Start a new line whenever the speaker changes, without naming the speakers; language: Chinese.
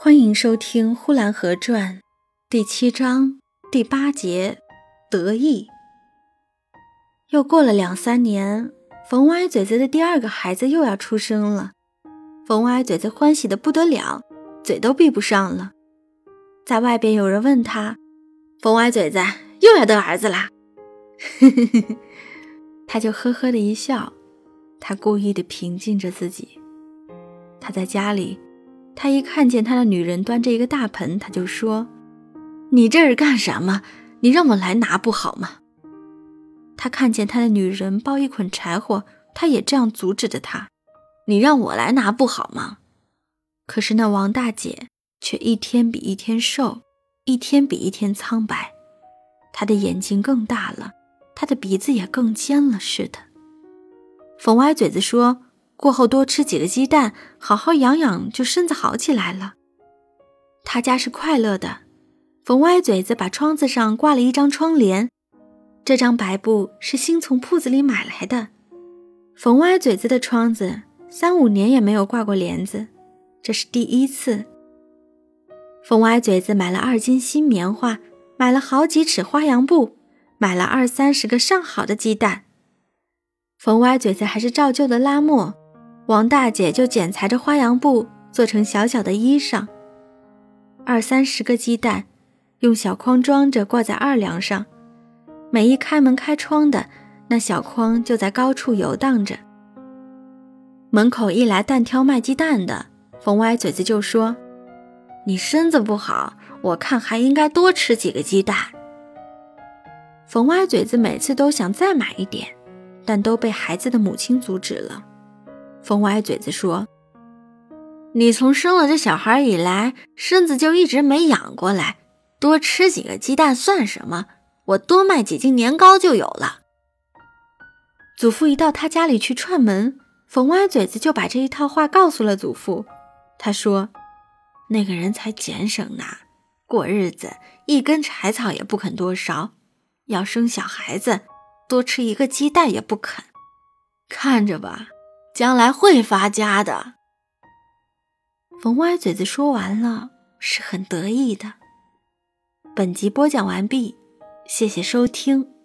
欢迎收听《呼兰河传》第七章第八节得意。又过了两三年，冯歪嘴子的第二个孩子又要出生了。冯歪嘴子欢喜的不得了，嘴都闭不上了。在外边有人问他：“冯歪嘴子又要得儿子啦？” 他就呵呵的一笑，他故意的平静着自己。他在家里。他一看见他的女人端着一个大盆，他就说：“你这是干什么？你让我来拿不好吗？”他看见他的女人抱一捆柴火，他也这样阻止着他：“你让我来拿不好吗？”可是那王大姐却一天比一天瘦，一天比一天苍白，她的眼睛更大了，她的鼻子也更尖了似的。冯歪嘴子说。过后多吃几个鸡蛋，好好养养，就身子好起来了。他家是快乐的。冯歪嘴子把窗子上挂了一张窗帘，这张白布是新从铺子里买来的。冯歪嘴子的窗子三五年也没有挂过帘子，这是第一次。冯歪嘴子买了二斤新棉花，买了好几尺花洋布，买了二三十个上好的鸡蛋。冯歪嘴子还是照旧的拉磨。王大姐就剪裁着花洋布做成小小的衣裳，二三十个鸡蛋，用小筐装着挂在二梁上，每一开门开窗的，那小筐就在高处游荡着。门口一来蛋挑卖鸡蛋的，冯歪嘴子就说：“你身子不好，我看还应该多吃几个鸡蛋。”冯歪嘴子每次都想再买一点，但都被孩子的母亲阻止了。冯歪嘴子说：“你从生了这小孩以来，身子就一直没养过来，多吃几个鸡蛋算什么？我多卖几斤年糕就有了。”祖父一到他家里去串门，冯歪嘴子就把这一套话告诉了祖父。他说：“那个人才俭省呢，过日子一根柴草也不肯多烧，要生小孩子，多吃一个鸡蛋也不肯。看着吧。”将来会发家的。冯歪嘴子说完了，是很得意的。本集播讲完毕，谢谢收听。